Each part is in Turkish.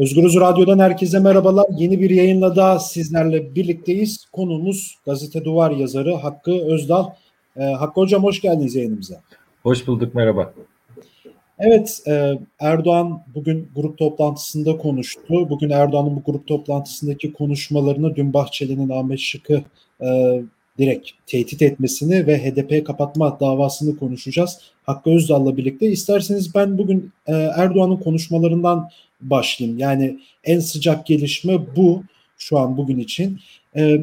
Özgürüz Radyo'dan herkese merhabalar. Yeni bir yayınla daha sizlerle birlikteyiz. Konumuz Gazete Duvar yazarı Hakkı Özdal. Ee, Hakkı Hocam hoş geldiniz yayınımıza. Hoş bulduk, merhaba. Evet, e, Erdoğan bugün grup toplantısında konuştu. Bugün Erdoğan'ın bu grup toplantısındaki konuşmalarını dün Bahçeli'nin Ahmet Şık'ı e, direkt tehdit etmesini ve HDP kapatma davasını konuşacağız. Hakkı Özdal'la birlikte. İsterseniz ben bugün e, Erdoğan'ın konuşmalarından başlayayım. Yani en sıcak gelişme bu şu an bugün için. E,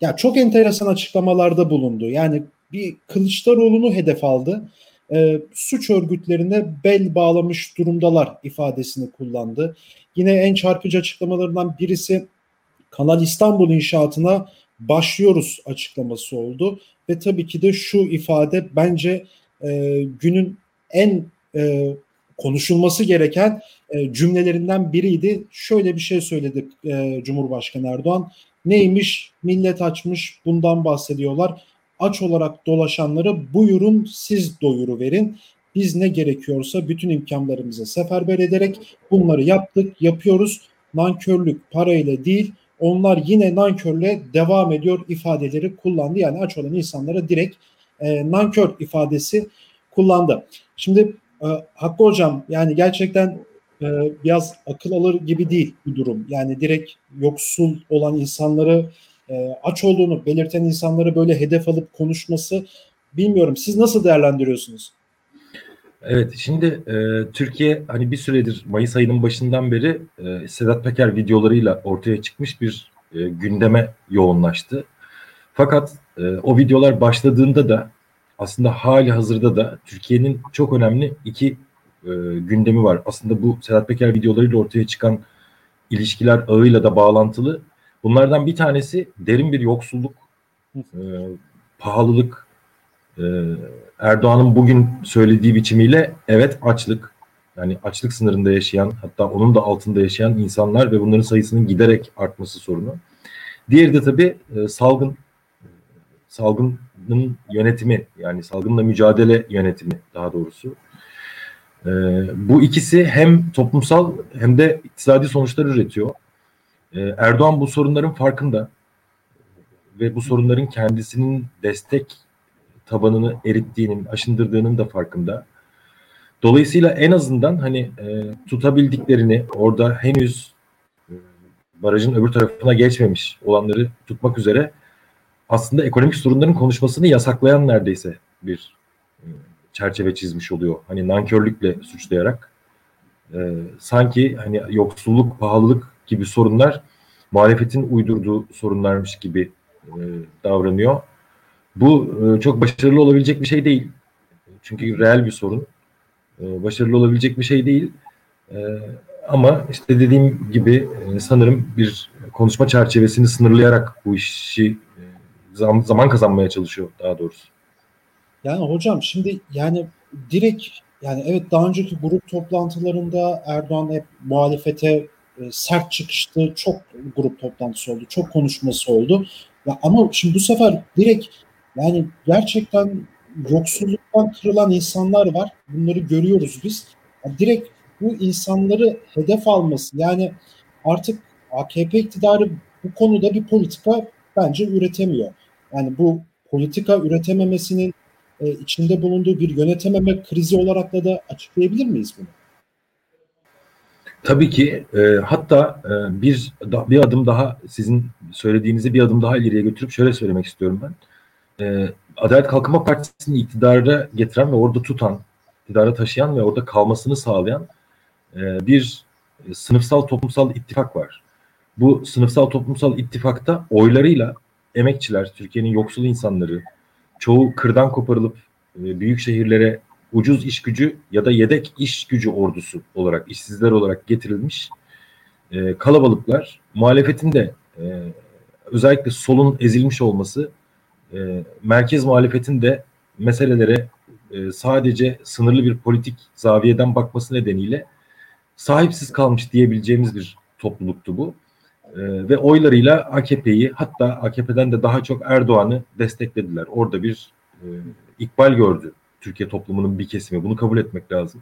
ya çok enteresan açıklamalarda bulundu. Yani bir Kılıçdaroğlu'nu hedef aldı. E, suç örgütlerine bel bağlamış durumdalar ifadesini kullandı. Yine en çarpıcı açıklamalarından birisi Kanal İstanbul inşaatına başlıyoruz açıklaması oldu. Ve tabii ki de şu ifade bence e, günün en e, konuşulması gereken e, cümlelerinden biriydi. Şöyle bir şey söyledi e, Cumhurbaşkanı Erdoğan. Neymiş? Millet açmış bundan bahsediyorlar. Aç olarak dolaşanları buyurun siz doyuru verin. Biz ne gerekiyorsa bütün imkanlarımızı seferber ederek bunları yaptık, yapıyoruz. Nankörlük parayla değil, onlar yine nankörle devam ediyor ifadeleri kullandı. Yani aç olan insanlara direkt e, nankör ifadesi kullandı. Şimdi e, Hakkı Hocam yani gerçekten e, biraz akıl alır gibi değil bu durum. Yani direkt yoksul olan insanları e, aç olduğunu belirten insanları böyle hedef alıp konuşması bilmiyorum. Siz nasıl değerlendiriyorsunuz? Evet şimdi e, Türkiye hani bir süredir Mayıs ayının başından beri e, Sedat Peker videolarıyla ortaya çıkmış bir e, gündeme yoğunlaştı. Fakat e, o videolar başladığında da aslında hali hazırda da Türkiye'nin çok önemli iki e, gündemi var. Aslında bu Sedat Peker videolarıyla ortaya çıkan ilişkiler ağıyla da bağlantılı. Bunlardan bir tanesi derin bir yoksulluk, e, pahalılık, e, Erdoğan'ın bugün söylediği biçimiyle evet açlık, yani açlık sınırında yaşayan hatta onun da altında yaşayan insanlar ve bunların sayısının giderek artması sorunu. Diğeri de tabii e, salgın salgının yönetimi yani salgınla mücadele yönetimi daha doğrusu. E, bu ikisi hem toplumsal hem de iktisadi sonuçlar üretiyor. E, Erdoğan bu sorunların farkında ve bu sorunların kendisinin destek tabanını erittiğinin, aşındırdığının da farkında. Dolayısıyla en azından hani e, tutabildiklerini orada henüz e, barajın öbür tarafına geçmemiş olanları tutmak üzere aslında ekonomik sorunların konuşmasını yasaklayan neredeyse bir e, çerçeve çizmiş oluyor. Hani nankörlükle suçlayarak e, sanki hani yoksulluk, pahalılık gibi sorunlar muhalefetin uydurduğu sorunlarmış gibi e, davranıyor. Bu e, çok başarılı olabilecek bir şey değil. Çünkü reel bir sorun. E, başarılı olabilecek bir şey değil. E, ama işte dediğim gibi e, sanırım bir konuşma çerçevesini sınırlayarak bu işi zaman, kazanmaya çalışıyor daha doğrusu. Yani hocam şimdi yani direkt yani evet daha önceki grup toplantılarında Erdoğan hep muhalefete e, sert çıkıştı. Çok grup toplantısı oldu. Çok konuşması oldu. Ya ama şimdi bu sefer direkt yani gerçekten yoksulluktan kırılan insanlar var. Bunları görüyoruz biz. Yani direkt bu insanları hedef alması yani artık AKP iktidarı bu konuda bir politika bence üretemiyor. Yani bu politika üretememesinin e, içinde bulunduğu bir yönetememe krizi olarak da da açıklayabilir miyiz bunu? Tabii ki e, hatta e, bir da, bir adım daha sizin söylediğinizi bir adım daha ileriye götürüp şöyle söylemek istiyorum ben. E, Adalet Kalkınma Partisi'ni iktidara getiren ve orada tutan, iktidara taşıyan ve orada kalmasını sağlayan e, bir e, sınıfsal toplumsal ittifak var. Bu sınıfsal toplumsal ittifakta oylarıyla emekçiler, Türkiye'nin yoksul insanları, çoğu kırdan koparılıp e, büyük şehirlere ucuz iş gücü ya da yedek iş gücü ordusu olarak, işsizler olarak getirilmiş e, kalabalıklar, muhalefetin de e, özellikle solun ezilmiş olması, merkez muhalefetin de meselelere sadece sınırlı bir politik zaviyeden bakması nedeniyle sahipsiz kalmış diyebileceğimiz bir topluluktu bu. E, ve oylarıyla AKP'yi hatta AKP'den de daha çok Erdoğan'ı desteklediler. Orada bir e, ikbal gördü Türkiye toplumunun bir kesimi. Bunu kabul etmek lazım.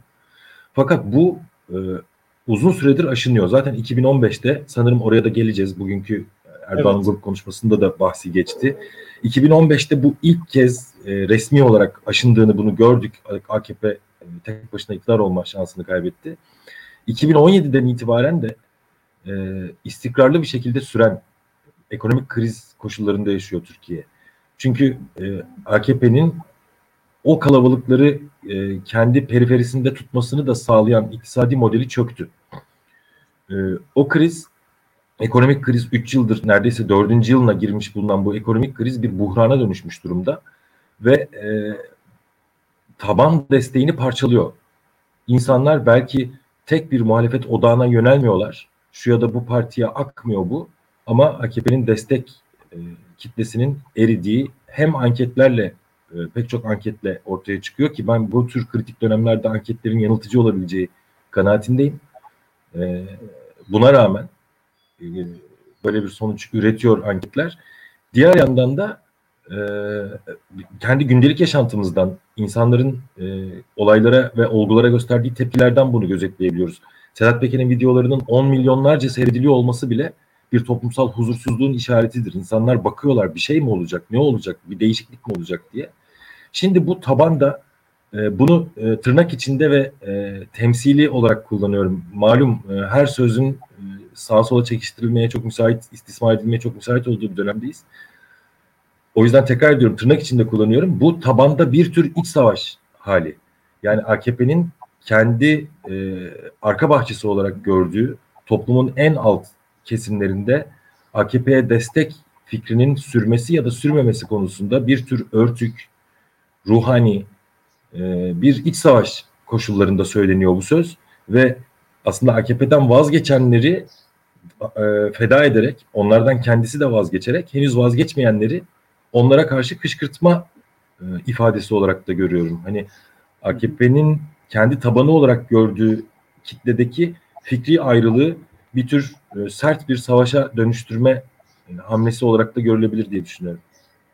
Fakat bu e, uzun süredir aşınıyor. Zaten 2015'te sanırım oraya da geleceğiz. Bugünkü Erdoğan'ın evet. grup konuşmasında da bahsi geçti. 2015'te bu ilk kez e, resmi olarak aşındığını bunu gördük. AKP e, tek başına iktidar olma şansını kaybetti. 2017'den itibaren de e, istikrarlı bir şekilde süren ekonomik kriz koşullarında yaşıyor Türkiye. Çünkü e, AKP'nin o kalabalıkları e, kendi periferisinde tutmasını da sağlayan iktisadi modeli çöktü. E, o kriz, ekonomik kriz 3 yıldır neredeyse 4. yılına girmiş bulunan bu ekonomik kriz bir buhrana dönüşmüş durumda ve e, taban desteğini parçalıyor. İnsanlar belki tek bir muhalefet odağına yönelmiyorlar. Şu ya da bu partiye akmıyor bu. Ama AKP'nin destek e, kitlesinin eridiği hem anketlerle e, pek çok anketle ortaya çıkıyor ki ben bu tür kritik dönemlerde anketlerin yanıltıcı olabileceği kanaatindeyim. E, buna rağmen e, böyle bir sonuç üretiyor anketler. Diğer yandan da e, kendi gündelik yaşantımızdan insanların e, olaylara ve olgulara gösterdiği tepkilerden bunu gözetleyebiliyoruz. Sedat Peker'in videolarının 10 milyonlarca seyrediliyor olması bile bir toplumsal huzursuzluğun işaretidir. İnsanlar bakıyorlar bir şey mi olacak, ne olacak, bir değişiklik mi olacak diye. Şimdi bu tabanda e, bunu e, tırnak içinde ve e, temsili olarak kullanıyorum. Malum e, her sözün e, sağa sola çekiştirilmeye çok müsait, istismar edilmeye çok müsait olduğu bir dönemdeyiz. O yüzden tekrar ediyorum tırnak içinde kullanıyorum. Bu tabanda bir tür iç savaş hali. Yani AKP'nin kendi e, arka bahçesi olarak gördüğü toplumun en alt kesimlerinde AKP'ye destek fikrinin sürmesi ya da sürmemesi konusunda bir tür örtük, ruhani e, bir iç savaş koşullarında söyleniyor bu söz ve aslında AKP'den vazgeçenleri e, feda ederek onlardan kendisi de vazgeçerek henüz vazgeçmeyenleri onlara karşı kışkırtma e, ifadesi olarak da görüyorum. Hani AKP'nin kendi tabanı olarak gördüğü kitledeki fikri ayrılığı bir tür e, sert bir savaşa dönüştürme e, hamlesi olarak da görülebilir diye düşünüyorum.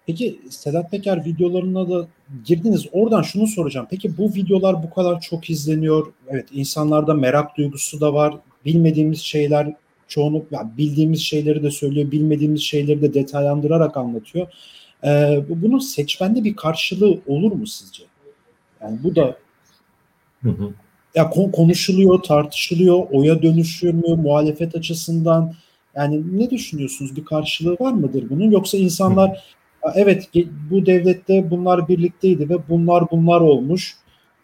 Peki Sedat Peker videolarına da girdiniz. Oradan şunu soracağım. Peki bu videolar bu kadar çok izleniyor. Evet insanlarda merak duygusu da var. Bilmediğimiz şeyler çoğunu yani bildiğimiz şeyleri de söylüyor. Bilmediğimiz şeyleri de detaylandırarak anlatıyor. Ee, bunun seçmende bir karşılığı olur mu sizce? Yani bu da hı hı. ya konuşuluyor, tartışılıyor, oya dönüşüyor mu muhalefet açısından? Yani ne düşünüyorsunuz? Bir karşılığı var mıdır bunun? Yoksa insanlar evet bu devlette bunlar birlikteydi ve bunlar bunlar olmuş.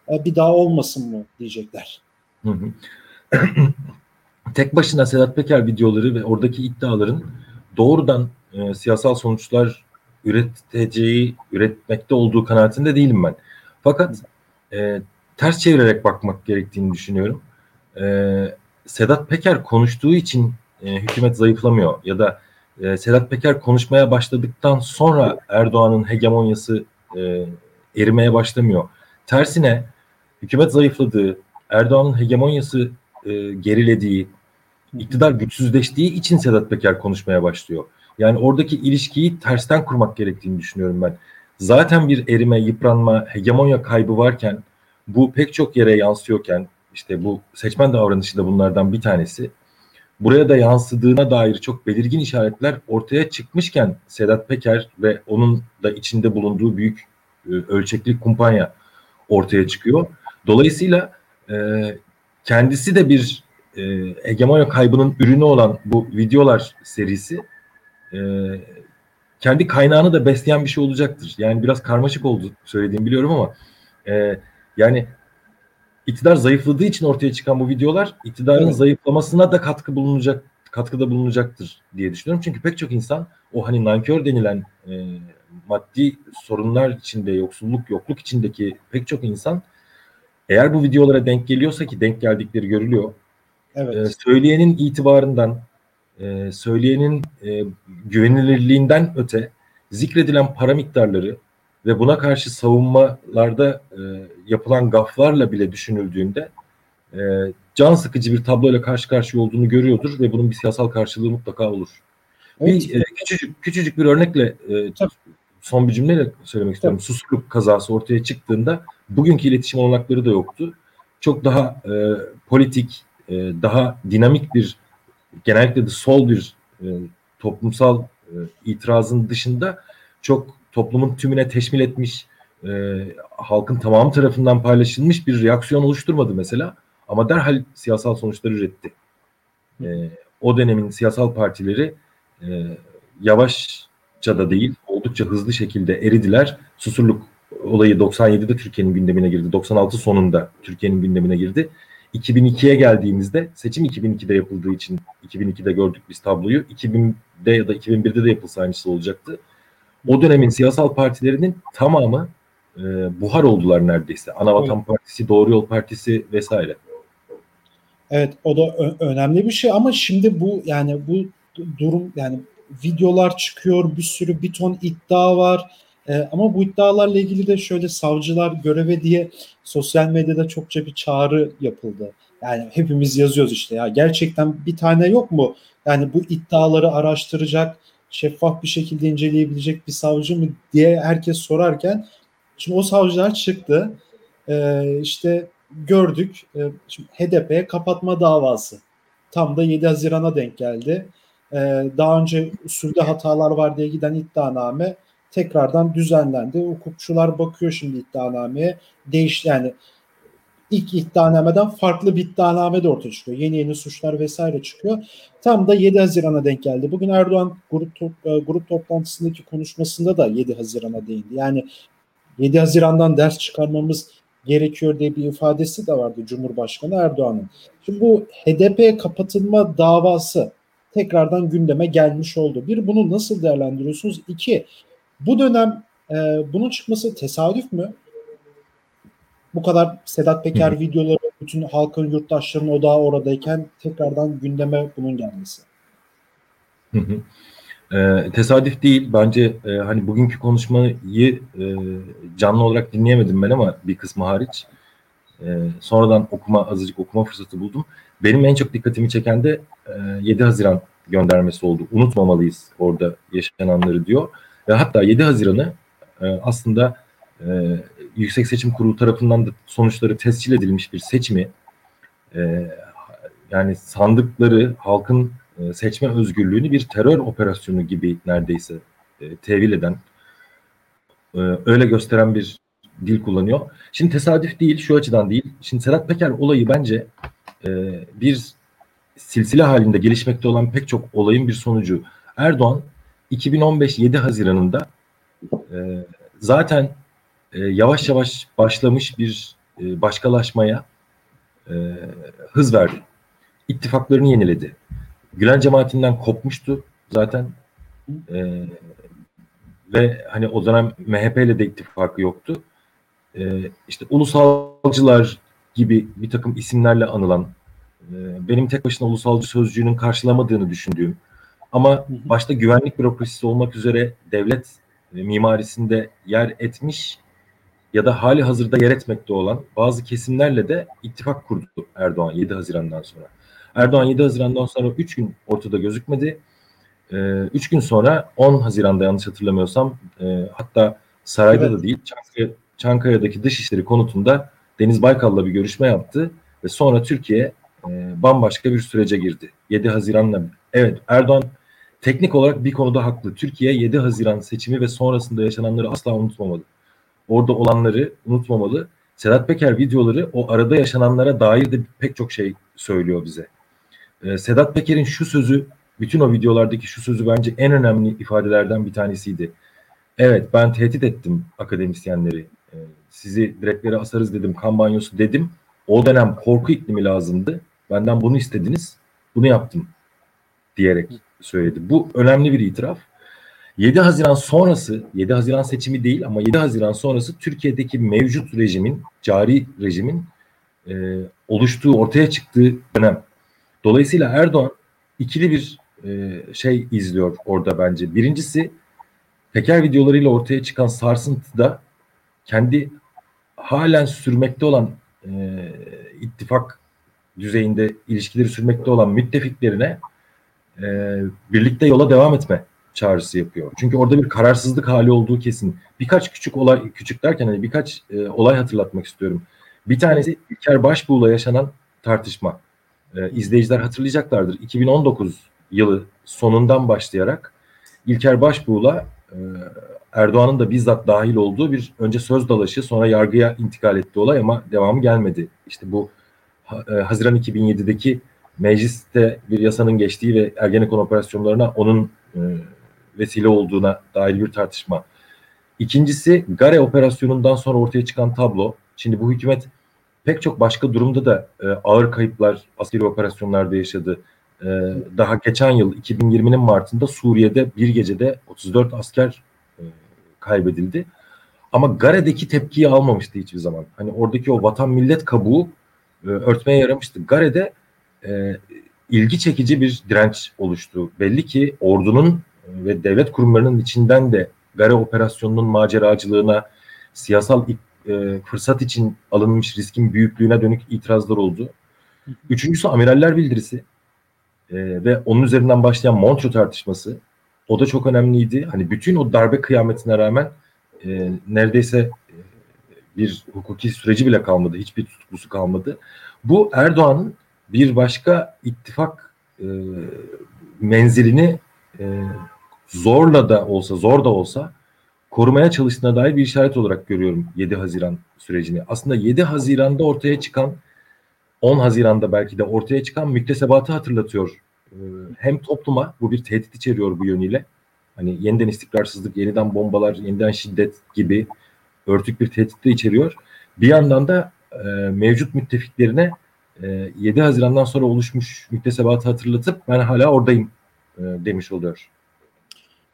E, bir daha olmasın mı diyecekler. Hı hı. Tek başına Sedat Peker videoları ve oradaki iddiaların doğrudan e, siyasal sonuçlar üreteceği, üretmekte olduğu kanaatinde değilim ben. Fakat e, ters çevirerek bakmak gerektiğini düşünüyorum. E, Sedat Peker konuştuğu için e, hükümet zayıflamıyor ya da e, Sedat Peker konuşmaya başladıktan sonra Erdoğan'ın hegemonyası e, erimeye başlamıyor. Tersine hükümet zayıfladığı, Erdoğan'ın hegemonyası e, gerilediği, iktidar güçsüzleştiği için Sedat Peker konuşmaya başlıyor. Yani oradaki ilişkiyi tersten kurmak gerektiğini düşünüyorum ben. Zaten bir erime, yıpranma, hegemonya kaybı varken bu pek çok yere yansıyorken işte bu seçmen davranışı da bunlardan bir tanesi. Buraya da yansıdığına dair çok belirgin işaretler ortaya çıkmışken Sedat Peker ve onun da içinde bulunduğu büyük e, ölçekli kumpanya ortaya çıkıyor. Dolayısıyla e, kendisi de bir e, hegemonya kaybının ürünü olan bu videolar serisi e, kendi kaynağını da besleyen bir şey olacaktır. Yani biraz karmaşık oldu söylediğim biliyorum ama yani iktidar zayıfladığı için ortaya çıkan bu videolar iktidarın evet. zayıflamasına da katkı bulunacak katkıda bulunacaktır diye düşünüyorum. Çünkü pek çok insan o hani nankör denilen e, maddi sorunlar içinde, yoksulluk, yokluk içindeki pek çok insan eğer bu videolara denk geliyorsa ki denk geldikleri görülüyor. Evet. E, söyleyenin itibarından, e, söyleyenin e, güvenilirliğinden öte zikredilen para miktarları ve buna karşı savunmalarda e, yapılan gaflarla bile düşünüldüğünde e, can sıkıcı bir tabloyla karşı karşıya olduğunu görüyordur ve bunun bir siyasal karşılığı mutlaka olur. Evet. Bir e, küçücük küçücük bir örnekle e, son bir cümleyle söylemek istiyorum. Tabii. Susurluk kazası ortaya çıktığında bugünkü iletişim olanakları da yoktu. Çok daha e, politik, e, daha dinamik bir genellikle de sol bir e, toplumsal e, itirazın dışında çok toplumun tümüne teşmil etmiş e, halkın tamamı tarafından paylaşılmış bir reaksiyon oluşturmadı mesela ama derhal siyasal sonuçları üretti. E, o dönemin siyasal partileri e, yavaşça da değil oldukça hızlı şekilde eridiler. Susurluk olayı 97'de Türkiye'nin gündemine girdi. 96 sonunda Türkiye'nin gündemine girdi. 2002'ye geldiğimizde seçim 2002'de yapıldığı için 2002'de gördük biz tabloyu. 2000'de ya da 2001'de de yapılsa aynısı olacaktı. O dönemin siyasal partilerinin tamamı e, buhar oldular neredeyse. Anavatan evet. Partisi, Doğru Yol Partisi vesaire. Evet o da önemli bir şey ama şimdi bu yani bu durum yani videolar çıkıyor bir sürü bir ton iddia var ee, ama bu iddialarla ilgili de şöyle savcılar göreve diye sosyal medyada çokça bir çağrı yapıldı. Yani hepimiz yazıyoruz işte ya gerçekten bir tane yok mu? Yani bu iddiaları araştıracak, şeffaf bir şekilde inceleyebilecek bir savcı mı diye herkes sorarken şimdi o savcılar çıktı. Ee, işte gördük. Ee, şimdi HDP kapatma davası. Tam da 7 Haziran'a denk geldi. Ee, daha önce usulde hatalar var diye giden iddianame tekrardan düzenlendi. Hukukçular bakıyor şimdi iddianameye. Değiş yani ilk iddianameden farklı bir iddianame de ortaya çıkıyor. Yeni yeni suçlar vesaire çıkıyor. Tam da 7 Haziran'a denk geldi. Bugün Erdoğan grup, top, e, grup toplantısındaki konuşmasında da 7 Haziran'a değindi. Yani 7 Haziran'dan ders çıkarmamız gerekiyor diye bir ifadesi de vardı Cumhurbaşkanı Erdoğan'ın. Şimdi bu HDP kapatılma davası tekrardan gündeme gelmiş oldu. Bir bunu nasıl değerlendiriyorsunuz? İki bu dönem e, bunun çıkması tesadüf mü? Bu kadar Sedat Peker Hı. videoları bütün halkın yurttaşların odağı oradayken tekrardan gündeme bunun gelmesi. Hı hı. E, tesadüf değil. Bence e, hani bugünkü konuşmayı e, canlı olarak dinleyemedim ben ama bir kısmı hariç. E, sonradan okuma azıcık okuma fırsatı buldum. Benim en çok dikkatimi çeken de e, 7 Haziran göndermesi oldu. Unutmamalıyız orada yaşananları diyor. Ve hatta 7 Haziran'ı e, aslında e, Yüksek Seçim Kurulu tarafından da sonuçları tescil edilmiş bir seçimi e, yani sandıkları halkın e, seçme özgürlüğünü bir terör operasyonu gibi neredeyse e, tevil eden e, öyle gösteren bir dil kullanıyor. Şimdi tesadüf değil şu açıdan değil. Şimdi Sedat Peker olayı bence e, bir silsile halinde gelişmekte olan pek çok olayın bir sonucu. Erdoğan 2015 7 Haziran'ında e, zaten e, yavaş yavaş başlamış bir e, başkalaşmaya e, hız verdi. İttifaklarını yeniledi. Gülen cemaatinden kopmuştu zaten. E, ve hani o dönem MHP ile de ittifakı yoktu. E, işte ulusalcılar gibi bir takım isimlerle anılan, e, benim tek başına ulusalcı sözcüğünün karşılamadığını düşündüğüm, ama başta güvenlik bürokrasisi olmak üzere devlet e, mimarisinde yer etmiş ya da hali hazırda yer etmekte olan bazı kesimlerle de ittifak kurdu Erdoğan 7 Haziran'dan sonra. Erdoğan 7 Haziran'dan sonra 3 gün ortada gözükmedi. 3 ee, gün sonra 10 Haziran'da yanlış hatırlamıyorsam e, hatta sarayda evet. da değil Çankaya, Çankaya'daki dışişleri konutunda Deniz Baykal'la bir görüşme yaptı ve sonra Türkiye e, bambaşka bir sürece girdi. 7 Haziran'la evet Erdoğan teknik olarak bir konuda haklı. Türkiye 7 Haziran seçimi ve sonrasında yaşananları asla unutmamalı. Orada olanları unutmamalı. Sedat Peker videoları o arada yaşananlara dair de pek çok şey söylüyor bize. Ee, Sedat Peker'in şu sözü, bütün o videolardaki şu sözü bence en önemli ifadelerden bir tanesiydi. Evet ben tehdit ettim akademisyenleri. Ee, sizi direklere asarız dedim, kampanyosu dedim. O dönem korku iklimi lazımdı. Benden bunu istediniz, bunu yaptım diyerek söyledi. Bu önemli bir itiraf. 7 Haziran sonrası, 7 Haziran seçimi değil ama 7 Haziran sonrası Türkiye'deki mevcut rejimin, cari rejimin e, oluştuğu, ortaya çıktığı dönem. Dolayısıyla Erdoğan ikili bir e, şey izliyor orada bence. Birincisi Peker videolarıyla ortaya çıkan sarsıntıda kendi halen sürmekte olan e, ittifak düzeyinde ilişkileri sürmekte olan müttefiklerine e, birlikte yola devam etme çağrısı yapıyor. Çünkü orada bir kararsızlık hali olduğu kesin. Birkaç küçük olay, küçük derken hani birkaç e, olay hatırlatmak istiyorum. Bir tanesi İlker Başbuğ'la yaşanan tartışma. E, izleyiciler hatırlayacaklardır. 2019 yılı sonundan başlayarak İlker Başbuğ'la e, Erdoğan'ın da bizzat dahil olduğu bir önce söz dalaşı sonra yargıya intikal etti olay ama devamı gelmedi. İşte bu e, Haziran 2007'deki mecliste bir yasanın geçtiği ve Ergenekon operasyonlarına onun e, vesile olduğuna dair bir tartışma. İkincisi Gare operasyonundan sonra ortaya çıkan tablo. Şimdi bu hükümet pek çok başka durumda da e, ağır kayıplar askeri operasyonlarda yaşadı. E, daha geçen yıl 2020'nin Mart'ında Suriye'de bir gecede 34 asker e, kaybedildi. Ama Gare'deki tepkiyi almamıştı hiçbir zaman. Hani oradaki o vatan millet kabuğu e, örtmeye yaramıştı. Gare'de e, ilgi çekici bir direnç oluştu. Belli ki ordunun ve devlet kurumlarının içinden de Gare operasyonunun maceracılığına, siyasal e, fırsat için alınmış riskin büyüklüğüne dönük itirazlar oldu. Üçüncüsü amiraller bildirisi e, ve onun üzerinden başlayan Montreux tartışması. O da çok önemliydi. Hani bütün o darbe kıyametine rağmen e, neredeyse e, bir hukuki süreci bile kalmadı. Hiçbir tutuklusu kalmadı. Bu Erdoğan'ın bir başka ittifak e, menzilini e, zorla da olsa, zor da olsa korumaya çalıştığına dair bir işaret olarak görüyorum 7 Haziran sürecini. Aslında 7 Haziran'da ortaya çıkan 10 Haziran'da belki de ortaya çıkan müktesebatı hatırlatıyor. Ee, hem topluma bu bir tehdit içeriyor bu yönüyle. Hani yeniden istikrarsızlık, yeniden bombalar, yeniden şiddet gibi örtük bir tehdit de içeriyor. Bir yandan da e, mevcut müttefiklerine e, 7 Haziran'dan sonra oluşmuş müktesebatı hatırlatıp ben hala oradayım e, demiş oluyor.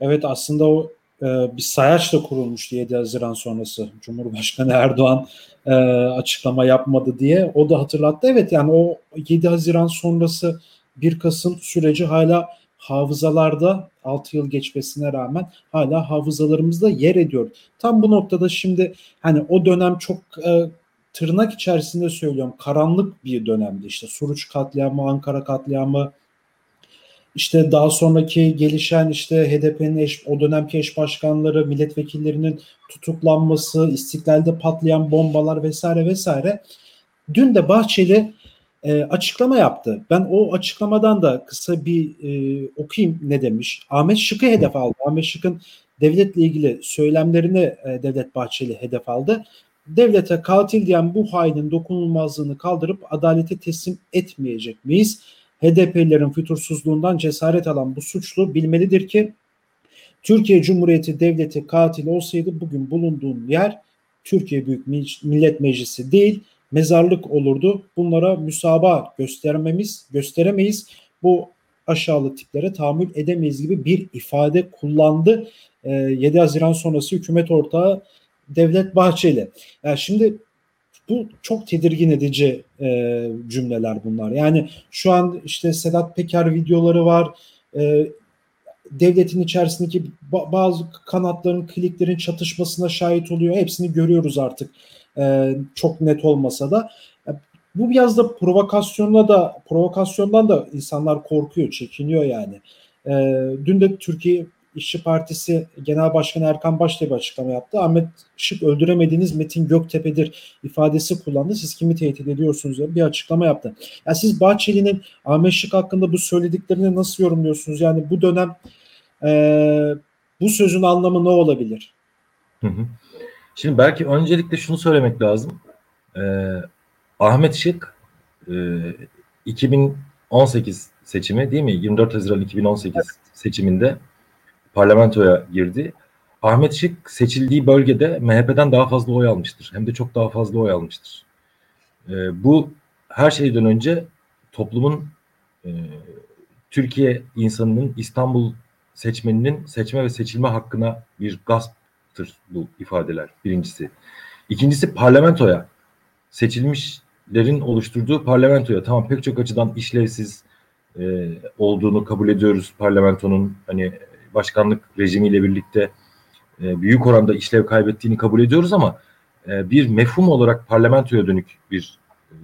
Evet aslında o e, bir sayaçla kurulmuştu 7 Haziran sonrası. Cumhurbaşkanı Erdoğan e, açıklama yapmadı diye. O da hatırlattı. Evet yani o 7 Haziran sonrası 1 Kasım süreci hala hafızalarda 6 yıl geçmesine rağmen hala hafızalarımızda yer ediyor. Tam bu noktada şimdi hani o dönem çok e, tırnak içerisinde söylüyorum karanlık bir dönemdi. İşte Suruç katliamı, Ankara katliamı, işte daha sonraki gelişen işte HDP'nin eş, o dönemki eş başkanları, milletvekillerinin tutuklanması, istiklalde patlayan bombalar vesaire vesaire. Dün de Bahçeli e, açıklama yaptı. Ben o açıklamadan da kısa bir e, okuyayım ne demiş. Ahmet Şık'ı hedef aldı. Ahmet Şık'ın devletle ilgili söylemlerini e, Devlet Bahçeli hedef aldı. Devlete katil diyen bu hainin dokunulmazlığını kaldırıp adalete teslim etmeyecek miyiz? HDP'lilerin fütursuzluğundan cesaret alan bu suçlu bilmelidir ki Türkiye Cumhuriyeti Devleti katil olsaydı bugün bulunduğun yer Türkiye Büyük Millet Meclisi değil mezarlık olurdu. Bunlara müsaba göstermemiz gösteremeyiz. Bu aşağılık tiplere tahammül edemeyiz gibi bir ifade kullandı. 7 Haziran sonrası hükümet ortağı Devlet Bahçeli. Yani şimdi bu çok tedirgin edici e, cümleler bunlar. Yani şu an işte Sedat Peker videoları var. E, devletin içerisindeki bazı kanatların, kliklerin çatışmasına şahit oluyor. Hepsini görüyoruz artık. E, çok net olmasa da. E, bu biraz da provokasyonla da provokasyondan da insanlar korkuyor, çekiniyor yani. E, dün de Türkiye İşçi Partisi Genel Başkanı Erkan Başta bir açıklama yaptı. Ahmet Şık öldüremediğiniz Metin Göktepe'dir ifadesi kullandı. Siz kimi tehdit ediyorsunuz diye bir açıklama yaptı. Yani siz Bahçeli'nin Ahmet Şık hakkında bu söylediklerini nasıl yorumluyorsunuz? Yani bu dönem e, bu sözün anlamı ne olabilir? Hı hı. Şimdi belki öncelikle şunu söylemek lazım. Ee, Ahmet Şık e, 2018 seçimi değil mi? 24 Haziran 2018 evet. seçiminde parlamentoya girdi. Ahmet Şık seçildiği bölgede MHP'den daha fazla oy almıştır. Hem de çok daha fazla oy almıştır. E, bu her şeyden önce toplumun e, Türkiye insanının İstanbul seçmeninin seçme ve seçilme hakkına bir gasptır bu ifadeler birincisi. İkincisi parlamentoya seçilmişlerin oluşturduğu parlamentoya tamam pek çok açıdan işlevsiz e, olduğunu kabul ediyoruz parlamentonun hani başkanlık rejimiyle birlikte e, büyük oranda işlev kaybettiğini kabul ediyoruz ama e, bir mefhum olarak parlamentoya dönük bir e,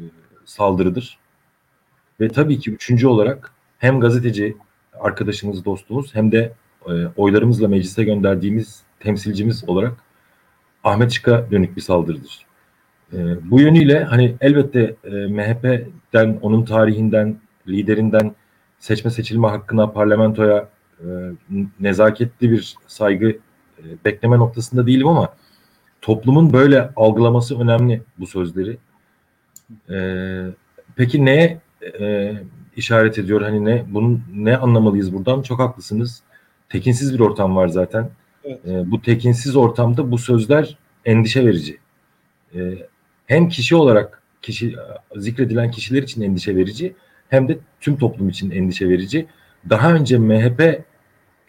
saldırıdır. Ve tabii ki üçüncü olarak hem gazeteci arkadaşımız, dostumuz hem de e, oylarımızla meclise gönderdiğimiz temsilcimiz olarak Ahmet Çık'a dönük bir saldırıdır. E, bu yönüyle hani elbette e, MHP'den, onun tarihinden, liderinden seçme seçilme hakkına, parlamentoya nezaketli bir saygı e, bekleme noktasında değilim ama toplumun böyle algılaması önemli bu sözleri. E, peki neye e, işaret ediyor? Hani ne bunun ne anlamalıyız buradan? Çok haklısınız. Tekinsiz bir ortam var zaten. Evet. E, bu tekinsiz ortamda bu sözler endişe verici. E, hem kişi olarak kişi zikredilen kişiler için endişe verici hem de tüm toplum için endişe verici. Daha önce MHP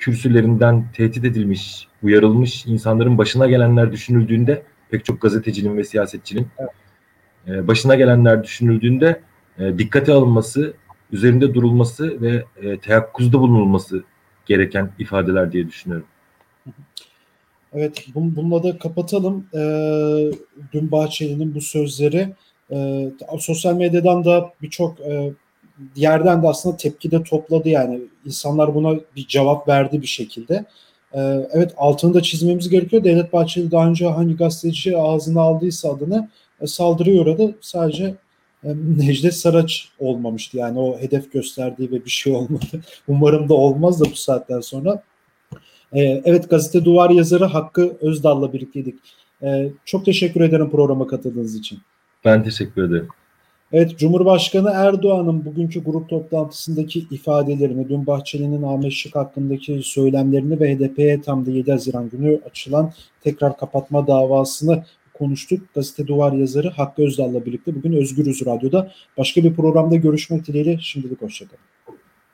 kürsülerinden tehdit edilmiş, uyarılmış insanların başına gelenler düşünüldüğünde pek çok gazetecinin ve siyasetçinin evet. E, başına gelenler düşünüldüğünde e, dikkate alınması, üzerinde durulması ve e, teyakkuzda bulunulması gereken ifadeler diye düşünüyorum. Evet, bununla da kapatalım. Ee, dün Bahçeli'nin bu sözleri e, sosyal medyadan da birçok e, yerden de aslında tepki de topladı yani. insanlar buna bir cevap verdi bir şekilde. Ee, evet altını da çizmemiz gerekiyor. Devlet Bahçeli daha önce hangi gazeteci ağzına aldıysa adını e, saldırıya uğradı. Sadece e, Necdet Saraç olmamıştı. Yani o hedef gösterdiği ve bir şey olmadı. Umarım da olmaz da bu saatten sonra. E, evet gazete duvar yazarı Hakkı Özdal'la birlikteydik. E, çok teşekkür ederim programa katıldığınız için. Ben teşekkür ederim. Evet, Cumhurbaşkanı Erdoğan'ın bugünkü grup toplantısındaki ifadelerini, dün Bahçeli'nin Ahmet Şık hakkındaki söylemlerini ve HDP'ye tam da 7 Haziran günü açılan tekrar kapatma davasını konuştuk. Gazete Duvar yazarı Hakkı Özdal'la birlikte bugün Özgürüz Radyo'da başka bir programda görüşmek dileğiyle şimdilik hoşçakalın.